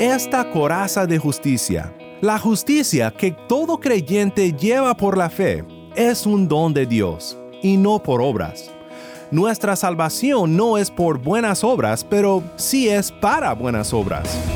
esta coraza de justicia. La justicia que todo creyente lleva por la fe es un don de Dios y no por obras. Nuestra salvación no es por buenas obras, pero sí es para buenas obras.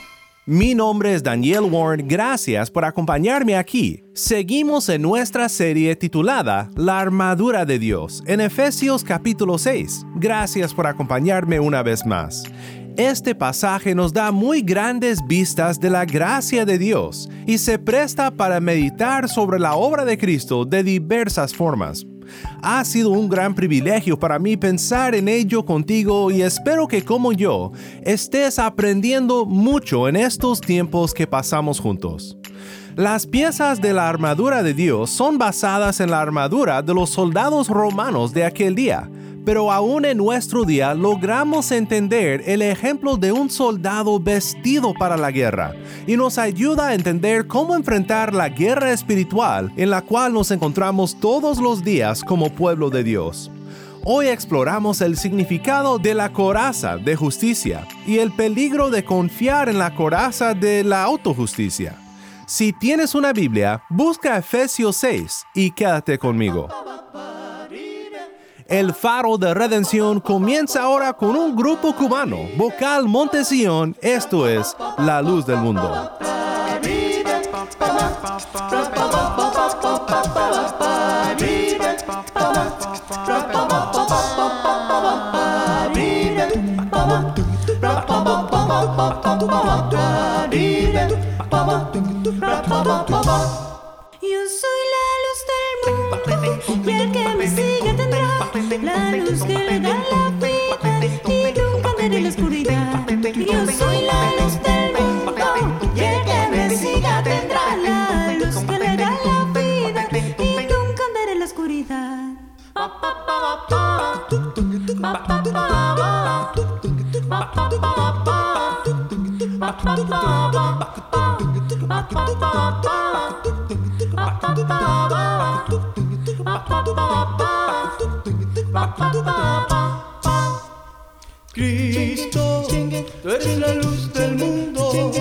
Mi nombre es Daniel Warren, gracias por acompañarme aquí. Seguimos en nuestra serie titulada La armadura de Dios en Efesios capítulo 6. Gracias por acompañarme una vez más. Este pasaje nos da muy grandes vistas de la gracia de Dios y se presta para meditar sobre la obra de Cristo de diversas formas. Ha sido un gran privilegio para mí pensar en ello contigo y espero que como yo estés aprendiendo mucho en estos tiempos que pasamos juntos. Las piezas de la armadura de Dios son basadas en la armadura de los soldados romanos de aquel día, pero aún en nuestro día logramos entender el ejemplo de un soldado vestido para la guerra y nos ayuda a entender cómo enfrentar la guerra espiritual en la cual nos encontramos todos los días como pueblo de Dios. Hoy exploramos el significado de la coraza de justicia y el peligro de confiar en la coraza de la autojusticia. Si tienes una Biblia, busca Efesios 6 y quédate conmigo. El faro de redención comienza ahora con un grupo cubano, Vocal Montesión, esto es La Luz del Mundo. Y el que me sigue tendrá la luz que le da la vida y nunca veré la oscuridad. Yo soy la luz del mundo y el que me siga tendrá la luz que le da la vida y nunca veré la oscuridad. Cristo, tú eres la luz del mundo,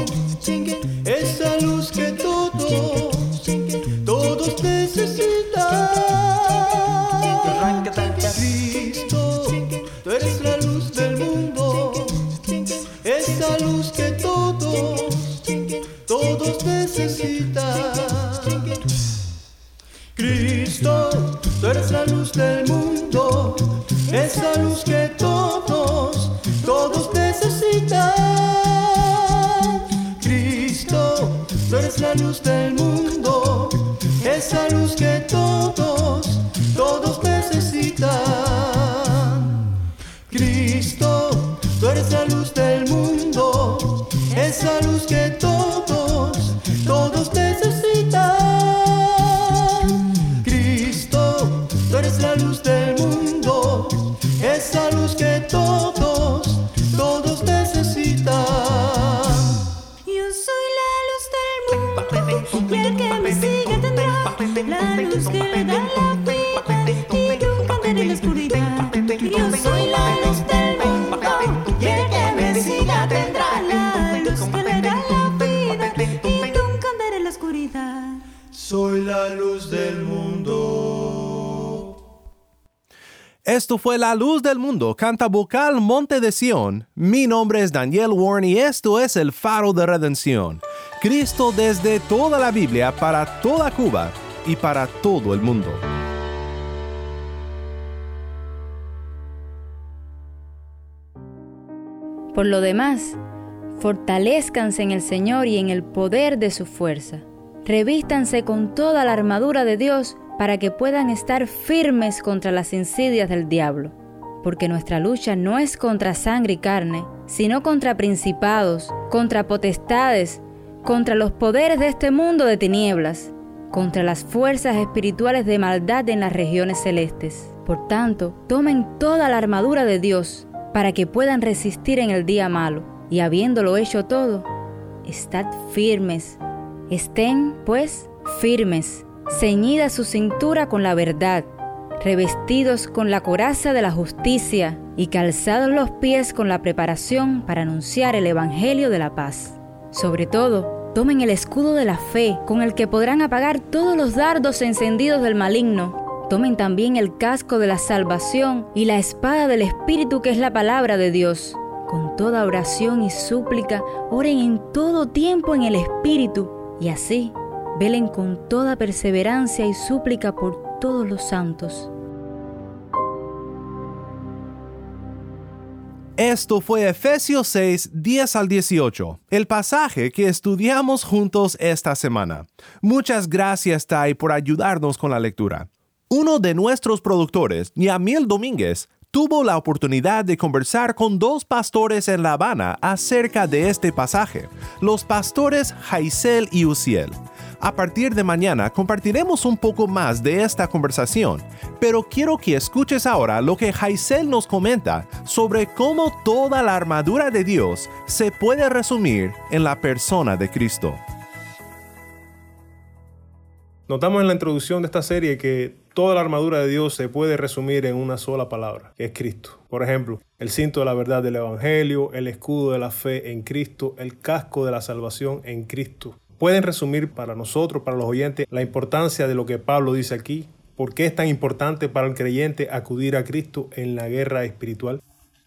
Fue La Luz del Mundo, canta vocal Monte de Sion. Mi nombre es Daniel Warren y esto es el faro de redención. Cristo desde toda la Biblia para toda Cuba y para todo el mundo. Por lo demás, fortalezcanse en el Señor y en el poder de su fuerza. Revístanse con toda la armadura de Dios para que puedan estar firmes contra las insidias del diablo. Porque nuestra lucha no es contra sangre y carne, sino contra principados, contra potestades, contra los poderes de este mundo de tinieblas, contra las fuerzas espirituales de maldad en las regiones celestes. Por tanto, tomen toda la armadura de Dios para que puedan resistir en el día malo, y habiéndolo hecho todo, estad firmes. Estén, pues, firmes, ceñida su cintura con la verdad, revestidos con la coraza de la justicia y calzados los pies con la preparación para anunciar el Evangelio de la paz. Sobre todo, tomen el escudo de la fe, con el que podrán apagar todos los dardos encendidos del maligno. Tomen también el casco de la salvación y la espada del Espíritu que es la palabra de Dios. Con toda oración y súplica, oren en todo tiempo en el Espíritu, y así velen con toda perseverancia y súplica por todos los santos. Esto fue Efesios 6, 10 al 18, el pasaje que estudiamos juntos esta semana. Muchas gracias, Tai, por ayudarnos con la lectura. Uno de nuestros productores, Yamil Domínguez, tuvo la oportunidad de conversar con dos pastores en La Habana acerca de este pasaje, los pastores Jaisel y Uciel. A partir de mañana compartiremos un poco más de esta conversación, pero quiero que escuches ahora lo que Jaisel nos comenta sobre cómo toda la armadura de Dios se puede resumir en la persona de Cristo. Notamos en la introducción de esta serie que toda la armadura de Dios se puede resumir en una sola palabra, que es Cristo. Por ejemplo, el cinto de la verdad del Evangelio, el escudo de la fe en Cristo, el casco de la salvación en Cristo. Pueden resumir para nosotros, para los oyentes, la importancia de lo que Pablo dice aquí. ¿Por qué es tan importante para el creyente acudir a Cristo en la guerra espiritual?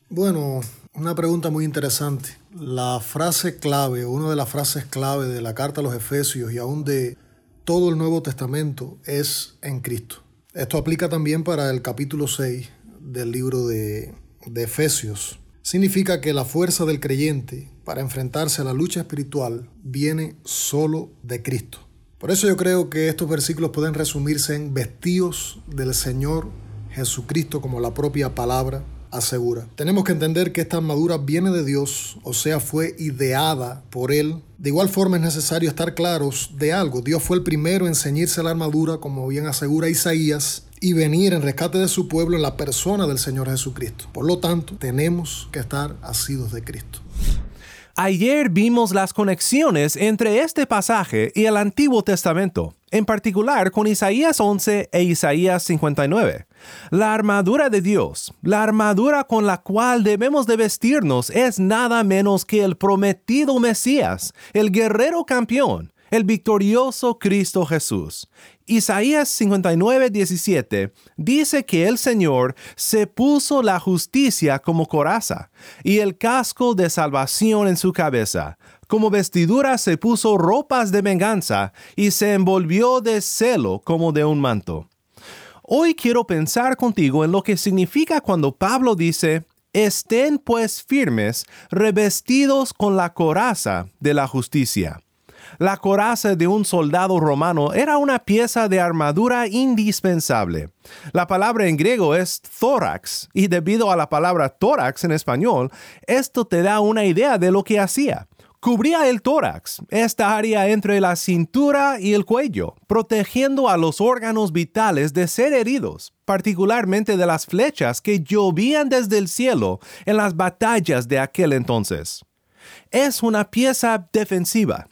Bueno, una pregunta muy interesante. La frase clave, una de las frases clave de la carta a los Efesios y aún de todo el Nuevo Testamento es en Cristo. Esto aplica también para el capítulo 6 del libro de, de Efesios. Significa que la fuerza del creyente para enfrentarse a la lucha espiritual viene solo de Cristo. Por eso yo creo que estos versículos pueden resumirse en vestidos del Señor Jesucristo como la propia palabra asegura. Tenemos que entender que esta armadura viene de Dios, o sea, fue ideada por Él. De igual forma es necesario estar claros de algo. Dios fue el primero en ceñirse la armadura, como bien asegura Isaías, y venir en rescate de su pueblo en la persona del Señor Jesucristo. Por lo tanto, tenemos que estar asidos de Cristo. Ayer vimos las conexiones entre este pasaje y el Antiguo Testamento, en particular con Isaías 11 e Isaías 59. La armadura de Dios, la armadura con la cual debemos de vestirnos es nada menos que el prometido Mesías, el guerrero campeón, el victorioso Cristo Jesús. Isaías 59, 17 dice que el Señor se puso la justicia como coraza y el casco de salvación en su cabeza. Como vestidura se puso ropas de venganza y se envolvió de celo como de un manto. Hoy quiero pensar contigo en lo que significa cuando Pablo dice, estén pues firmes, revestidos con la coraza de la justicia. La coraza de un soldado romano era una pieza de armadura indispensable. La palabra en griego es thorax y debido a la palabra tórax en español, esto te da una idea de lo que hacía. Cubría el tórax, esta área entre la cintura y el cuello, protegiendo a los órganos vitales de ser heridos, particularmente de las flechas que llovían desde el cielo en las batallas de aquel entonces. Es una pieza defensiva,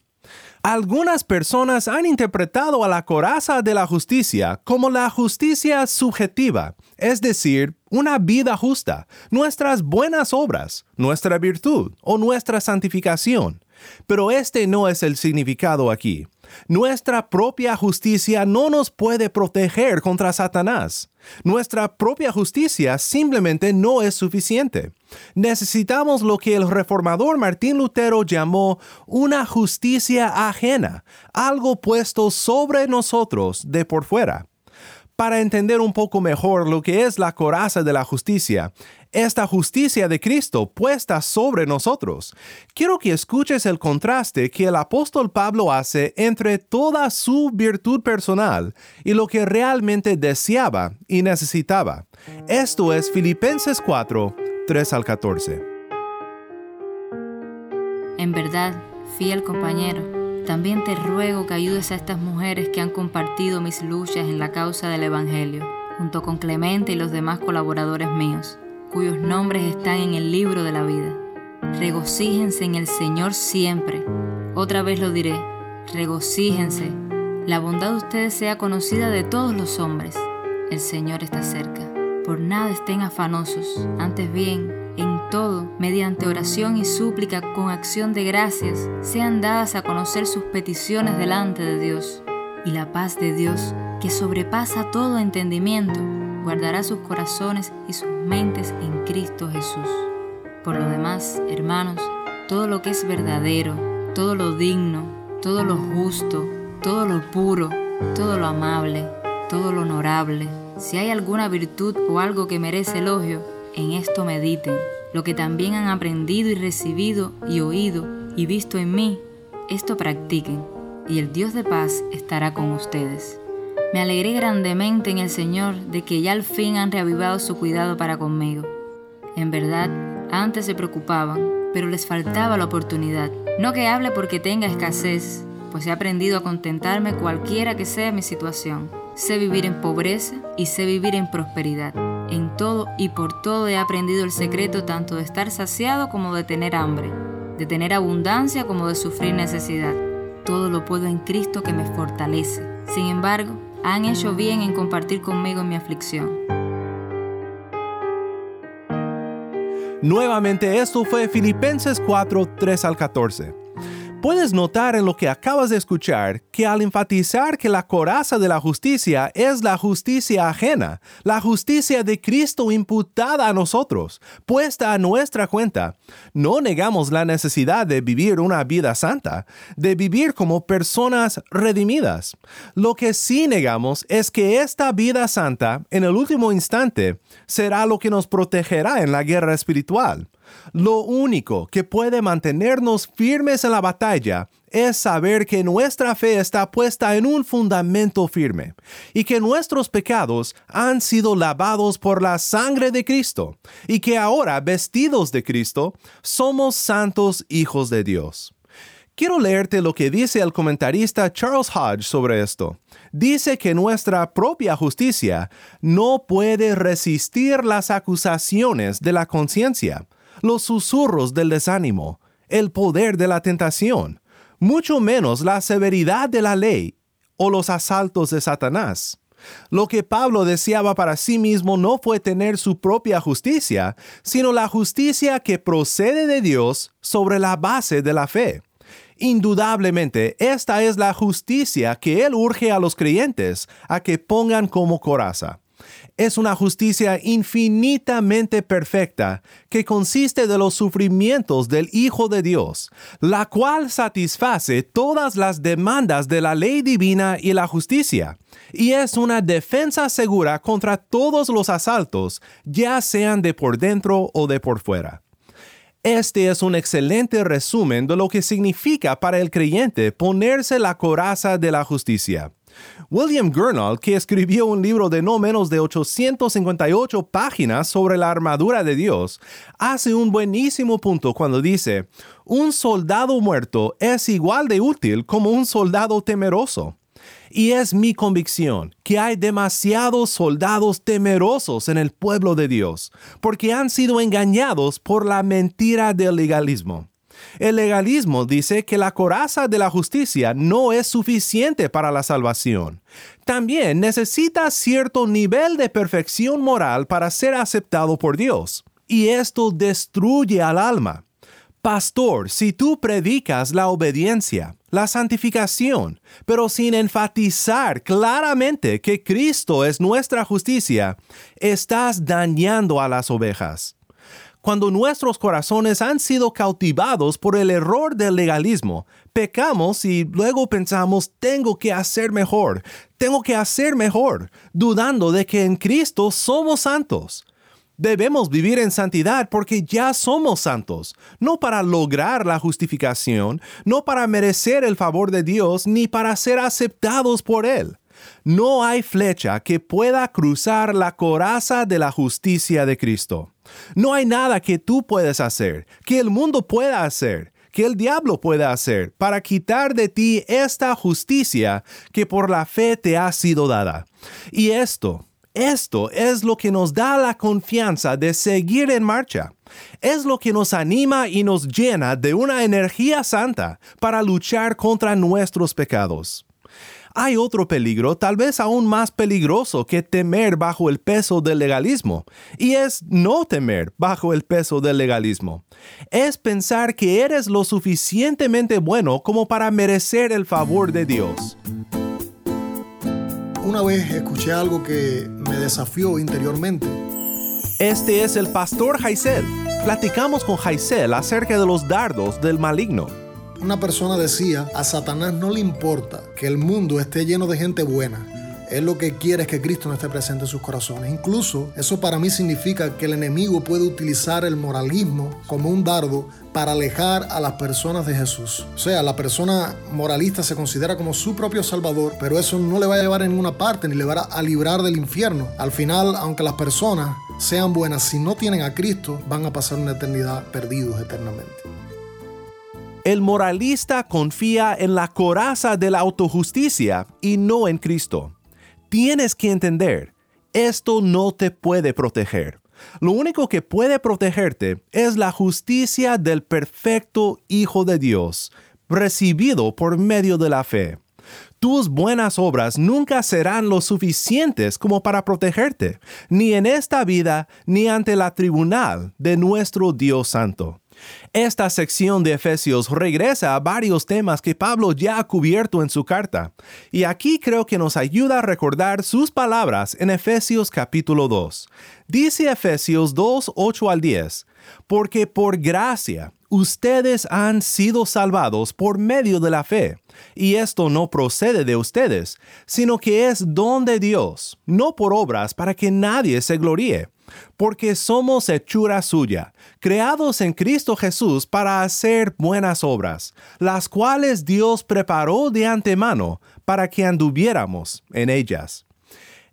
algunas personas han interpretado a la coraza de la justicia como la justicia subjetiva, es decir, una vida justa, nuestras buenas obras, nuestra virtud o nuestra santificación. Pero este no es el significado aquí. Nuestra propia justicia no nos puede proteger contra Satanás. Nuestra propia justicia simplemente no es suficiente. Necesitamos lo que el reformador Martín Lutero llamó una justicia ajena, algo puesto sobre nosotros de por fuera. Para entender un poco mejor lo que es la coraza de la justicia, esta justicia de Cristo puesta sobre nosotros. Quiero que escuches el contraste que el apóstol Pablo hace entre toda su virtud personal y lo que realmente deseaba y necesitaba. Esto es Filipenses 4, 3 al 14. En verdad, fiel compañero, también te ruego que ayudes a estas mujeres que han compartido mis luchas en la causa del Evangelio, junto con Clemente y los demás colaboradores míos, cuyos nombres están en el libro de la vida. Regocíjense en el Señor siempre. Otra vez lo diré, regocíjense. La bondad de ustedes sea conocida de todos los hombres. El Señor está cerca. Por nada estén afanosos, antes bien, en todo, mediante oración y súplica con acción de gracias, sean dadas a conocer sus peticiones delante de Dios. Y la paz de Dios, que sobrepasa todo entendimiento, guardará sus corazones y sus mentes en Cristo Jesús. Por lo demás, hermanos, todo lo que es verdadero, todo lo digno, todo lo justo, todo lo puro, todo lo amable, todo lo honorable, si hay alguna virtud o algo que merece elogio, en esto mediten. Lo que también han aprendido y recibido y oído y visto en mí, esto practiquen, y el Dios de paz estará con ustedes. Me alegré grandemente en el Señor de que ya al fin han reavivado su cuidado para conmigo. En verdad, antes se preocupaban, pero les faltaba la oportunidad. No que hable porque tenga escasez, pues he aprendido a contentarme cualquiera que sea mi situación. Sé vivir en pobreza y sé vivir en prosperidad. En todo y por todo he aprendido el secreto tanto de estar saciado como de tener hambre, de tener abundancia como de sufrir necesidad. Todo lo puedo en Cristo que me fortalece. Sin embargo, han hecho bien en compartir conmigo mi aflicción. Nuevamente esto fue Filipenses 4, 3 al 14. Puedes notar en lo que acabas de escuchar que al enfatizar que la coraza de la justicia es la justicia ajena, la justicia de Cristo imputada a nosotros, puesta a nuestra cuenta, no negamos la necesidad de vivir una vida santa, de vivir como personas redimidas. Lo que sí negamos es que esta vida santa, en el último instante, será lo que nos protegerá en la guerra espiritual. Lo único que puede mantenernos firmes en la batalla es saber que nuestra fe está puesta en un fundamento firme y que nuestros pecados han sido lavados por la sangre de Cristo y que ahora, vestidos de Cristo, somos santos hijos de Dios. Quiero leerte lo que dice el comentarista Charles Hodge sobre esto. Dice que nuestra propia justicia no puede resistir las acusaciones de la conciencia los susurros del desánimo, el poder de la tentación, mucho menos la severidad de la ley o los asaltos de Satanás. Lo que Pablo deseaba para sí mismo no fue tener su propia justicia, sino la justicia que procede de Dios sobre la base de la fe. Indudablemente, esta es la justicia que Él urge a los creyentes a que pongan como coraza es una justicia infinitamente perfecta que consiste de los sufrimientos del Hijo de Dios, la cual satisface todas las demandas de la ley divina y la justicia, y es una defensa segura contra todos los asaltos, ya sean de por dentro o de por fuera. Este es un excelente resumen de lo que significa para el creyente ponerse la coraza de la justicia. William Gurnall, que escribió un libro de no menos de 858 páginas sobre la armadura de Dios, hace un buenísimo punto cuando dice, un soldado muerto es igual de útil como un soldado temeroso. Y es mi convicción que hay demasiados soldados temerosos en el pueblo de Dios, porque han sido engañados por la mentira del legalismo. El legalismo dice que la coraza de la justicia no es suficiente para la salvación. También necesita cierto nivel de perfección moral para ser aceptado por Dios. Y esto destruye al alma. Pastor, si tú predicas la obediencia, la santificación, pero sin enfatizar claramente que Cristo es nuestra justicia, estás dañando a las ovejas cuando nuestros corazones han sido cautivados por el error del legalismo, pecamos y luego pensamos, tengo que hacer mejor, tengo que hacer mejor, dudando de que en Cristo somos santos. Debemos vivir en santidad porque ya somos santos, no para lograr la justificación, no para merecer el favor de Dios, ni para ser aceptados por Él. No hay flecha que pueda cruzar la coraza de la justicia de Cristo. No hay nada que tú puedas hacer, que el mundo pueda hacer, que el diablo pueda hacer para quitar de ti esta justicia que por la fe te ha sido dada. Y esto, esto es lo que nos da la confianza de seguir en marcha. Es lo que nos anima y nos llena de una energía santa para luchar contra nuestros pecados. Hay otro peligro, tal vez aún más peligroso que temer bajo el peso del legalismo, y es no temer bajo el peso del legalismo. Es pensar que eres lo suficientemente bueno como para merecer el favor de Dios. Una vez escuché algo que me desafió interiormente. Este es el pastor Jaisel. Platicamos con Jaisel acerca de los dardos del maligno. Una persona decía, a Satanás no le importa que el mundo esté lleno de gente buena. Él lo que quiere es que Cristo no esté presente en sus corazones. Incluso eso para mí significa que el enemigo puede utilizar el moralismo como un dardo para alejar a las personas de Jesús. O sea, la persona moralista se considera como su propio salvador, pero eso no le va a llevar a ninguna parte ni le va a librar del infierno. Al final, aunque las personas sean buenas, si no tienen a Cristo, van a pasar una eternidad perdidos eternamente. El moralista confía en la coraza de la autojusticia y no en Cristo. Tienes que entender, esto no te puede proteger. Lo único que puede protegerte es la justicia del perfecto Hijo de Dios, recibido por medio de la fe. Tus buenas obras nunca serán lo suficientes como para protegerte, ni en esta vida ni ante la tribunal de nuestro Dios Santo. Esta sección de Efesios regresa a varios temas que Pablo ya ha cubierto en su carta, y aquí creo que nos ayuda a recordar sus palabras en Efesios capítulo 2. Dice Efesios 2, 8 al 10, porque por gracia ustedes han sido salvados por medio de la fe, y esto no procede de ustedes, sino que es don de Dios, no por obras para que nadie se gloríe porque somos hechura suya, creados en Cristo Jesús para hacer buenas obras, las cuales Dios preparó de antemano para que anduviéramos en ellas.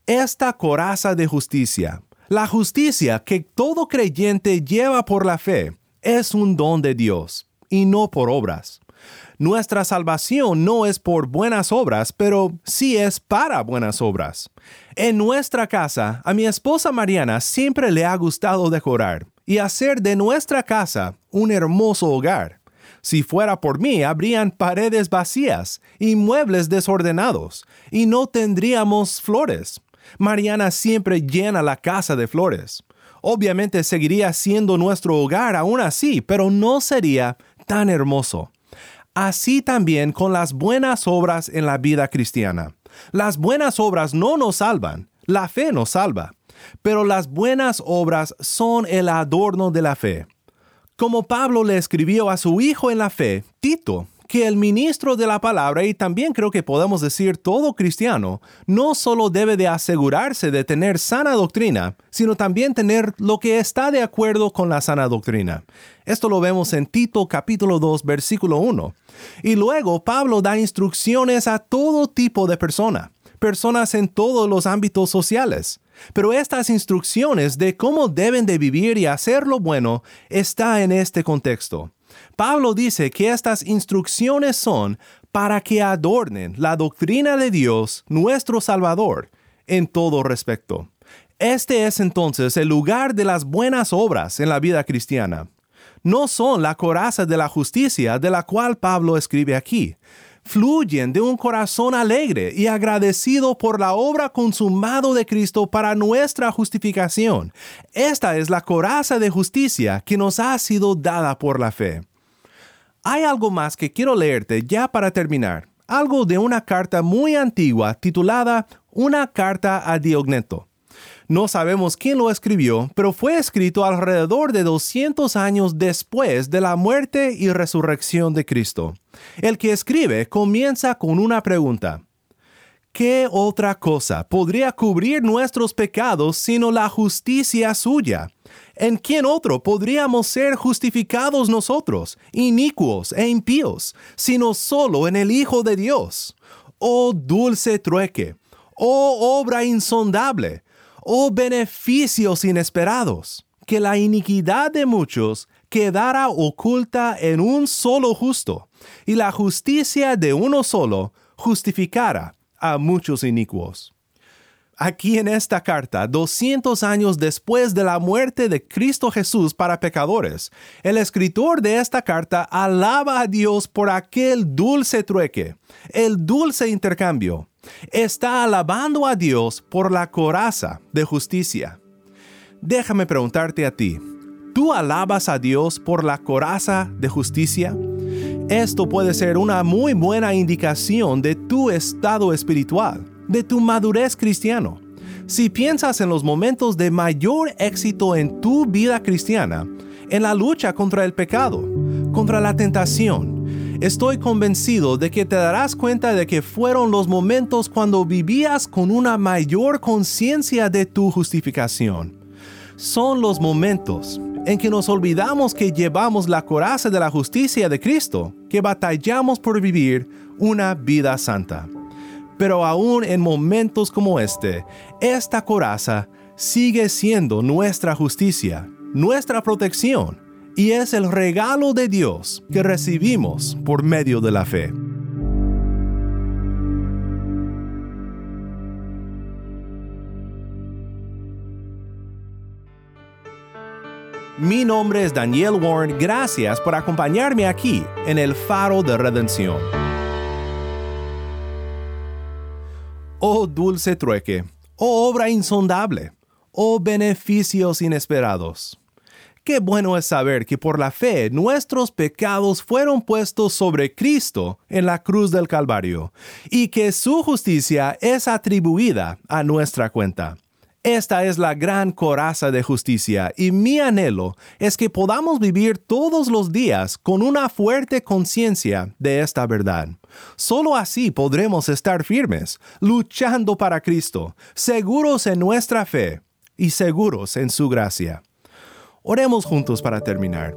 Esta coraza de justicia, la justicia que todo creyente lleva por la fe, es un don de Dios, y no por obras. Nuestra salvación no es por buenas obras, pero sí es para buenas obras. En nuestra casa, a mi esposa Mariana siempre le ha gustado decorar y hacer de nuestra casa un hermoso hogar. Si fuera por mí, habrían paredes vacías y muebles desordenados, y no tendríamos flores. Mariana siempre llena la casa de flores. Obviamente seguiría siendo nuestro hogar aún así, pero no sería tan hermoso. Así también con las buenas obras en la vida cristiana. Las buenas obras no nos salvan, la fe nos salva, pero las buenas obras son el adorno de la fe. Como Pablo le escribió a su hijo en la fe, Tito, que el ministro de la palabra, y también creo que podemos decir todo cristiano, no solo debe de asegurarse de tener sana doctrina, sino también tener lo que está de acuerdo con la sana doctrina. Esto lo vemos en Tito capítulo 2 versículo 1. Y luego Pablo da instrucciones a todo tipo de persona, personas en todos los ámbitos sociales. Pero estas instrucciones de cómo deben de vivir y hacer lo bueno está en este contexto. Pablo dice que estas instrucciones son para que adornen la doctrina de Dios, nuestro Salvador, en todo respecto. Este es entonces el lugar de las buenas obras en la vida cristiana. No son la coraza de la justicia de la cual Pablo escribe aquí. Fluyen de un corazón alegre y agradecido por la obra consumado de Cristo para nuestra justificación. Esta es la coraza de justicia que nos ha sido dada por la fe. Hay algo más que quiero leerte ya para terminar, algo de una carta muy antigua titulada Una carta a Diogneto. No sabemos quién lo escribió, pero fue escrito alrededor de 200 años después de la muerte y resurrección de Cristo. El que escribe comienza con una pregunta. ¿Qué otra cosa podría cubrir nuestros pecados sino la justicia suya? ¿En quién otro podríamos ser justificados nosotros, inicuos e impíos, sino solo en el Hijo de Dios? Oh dulce trueque, oh obra insondable, oh beneficios inesperados, que la iniquidad de muchos quedara oculta en un solo justo, y la justicia de uno solo justificara a muchos inicuos. Aquí en esta carta, 200 años después de la muerte de Cristo Jesús para pecadores, el escritor de esta carta alaba a Dios por aquel dulce trueque, el dulce intercambio. Está alabando a Dios por la coraza de justicia. Déjame preguntarte a ti, ¿tú alabas a Dios por la coraza de justicia? Esto puede ser una muy buena indicación de tu estado espiritual de tu madurez cristiano. Si piensas en los momentos de mayor éxito en tu vida cristiana, en la lucha contra el pecado, contra la tentación, estoy convencido de que te darás cuenta de que fueron los momentos cuando vivías con una mayor conciencia de tu justificación. Son los momentos en que nos olvidamos que llevamos la coraza de la justicia de Cristo, que batallamos por vivir una vida santa. Pero aún en momentos como este, esta coraza sigue siendo nuestra justicia, nuestra protección, y es el regalo de Dios que recibimos por medio de la fe. Mi nombre es Daniel Warren, gracias por acompañarme aquí en el Faro de Redención. Oh dulce trueque, oh obra insondable, oh beneficios inesperados. Qué bueno es saber que por la fe nuestros pecados fueron puestos sobre Cristo en la cruz del Calvario y que su justicia es atribuida a nuestra cuenta. Esta es la gran coraza de justicia y mi anhelo es que podamos vivir todos los días con una fuerte conciencia de esta verdad. Solo así podremos estar firmes, luchando para Cristo, seguros en nuestra fe y seguros en su gracia. Oremos juntos para terminar.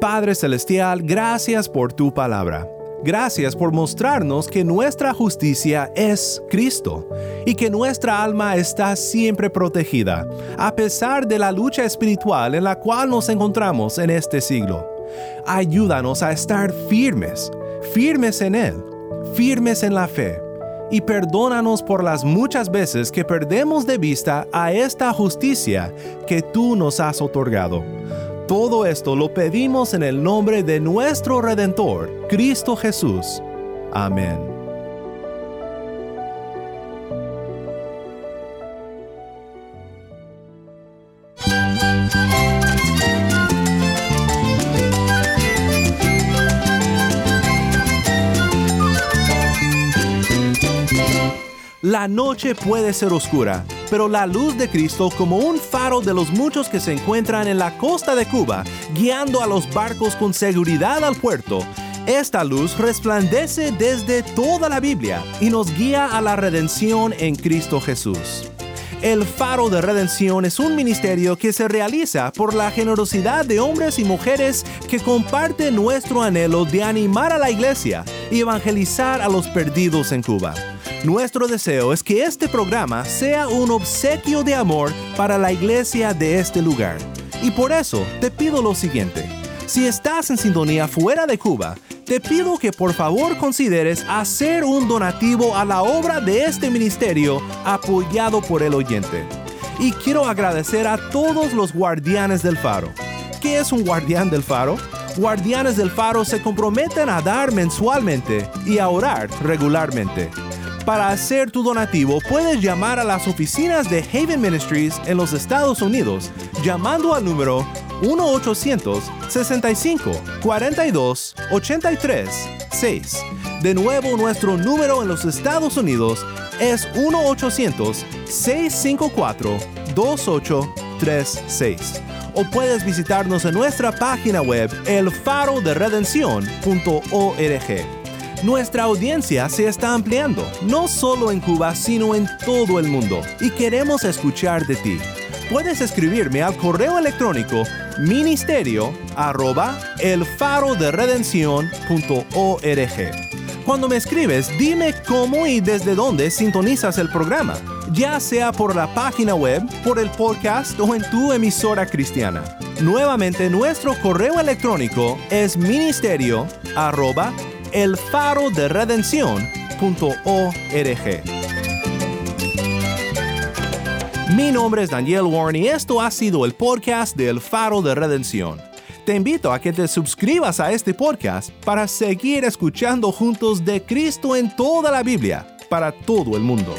Padre Celestial, gracias por tu palabra. Gracias por mostrarnos que nuestra justicia es Cristo y que nuestra alma está siempre protegida, a pesar de la lucha espiritual en la cual nos encontramos en este siglo. Ayúdanos a estar firmes, firmes en Él, firmes en la fe, y perdónanos por las muchas veces que perdemos de vista a esta justicia que tú nos has otorgado. Todo esto lo pedimos en el nombre de nuestro Redentor, Cristo Jesús. Amén. La noche puede ser oscura, pero la luz de Cristo como un faro de los muchos que se encuentran en la costa de Cuba, guiando a los barcos con seguridad al puerto, esta luz resplandece desde toda la Biblia y nos guía a la redención en Cristo Jesús. El Faro de Redención es un ministerio que se realiza por la generosidad de hombres y mujeres que comparten nuestro anhelo de animar a la iglesia y evangelizar a los perdidos en Cuba. Nuestro deseo es que este programa sea un obsequio de amor para la iglesia de este lugar. Y por eso te pido lo siguiente. Si estás en sintonía fuera de Cuba, te pido que por favor consideres hacer un donativo a la obra de este ministerio apoyado por el oyente. Y quiero agradecer a todos los guardianes del faro. ¿Qué es un guardián del faro? Guardianes del faro se comprometen a dar mensualmente y a orar regularmente. Para hacer tu donativo puedes llamar a las oficinas de Haven Ministries en los Estados Unidos llamando al número 1-800-65-42-83-6. De nuevo, nuestro número en los Estados Unidos es 1-800-654-2836. O puedes visitarnos en nuestra página web elfaroderedención.org. Nuestra audiencia se está ampliando, no solo en Cuba, sino en todo el mundo, y queremos escuchar de ti. Puedes escribirme al correo electrónico ministerio arroba el faro de Cuando me escribes, dime cómo y desde dónde sintonizas el programa, ya sea por la página web, por el podcast o en tu emisora cristiana. Nuevamente, nuestro correo electrónico es ministerio arroba el faro de Mi nombre es Daniel Warren y esto ha sido el podcast del Faro de Redención. Te invito a que te suscribas a este podcast para seguir escuchando juntos de Cristo en toda la Biblia, para todo el mundo.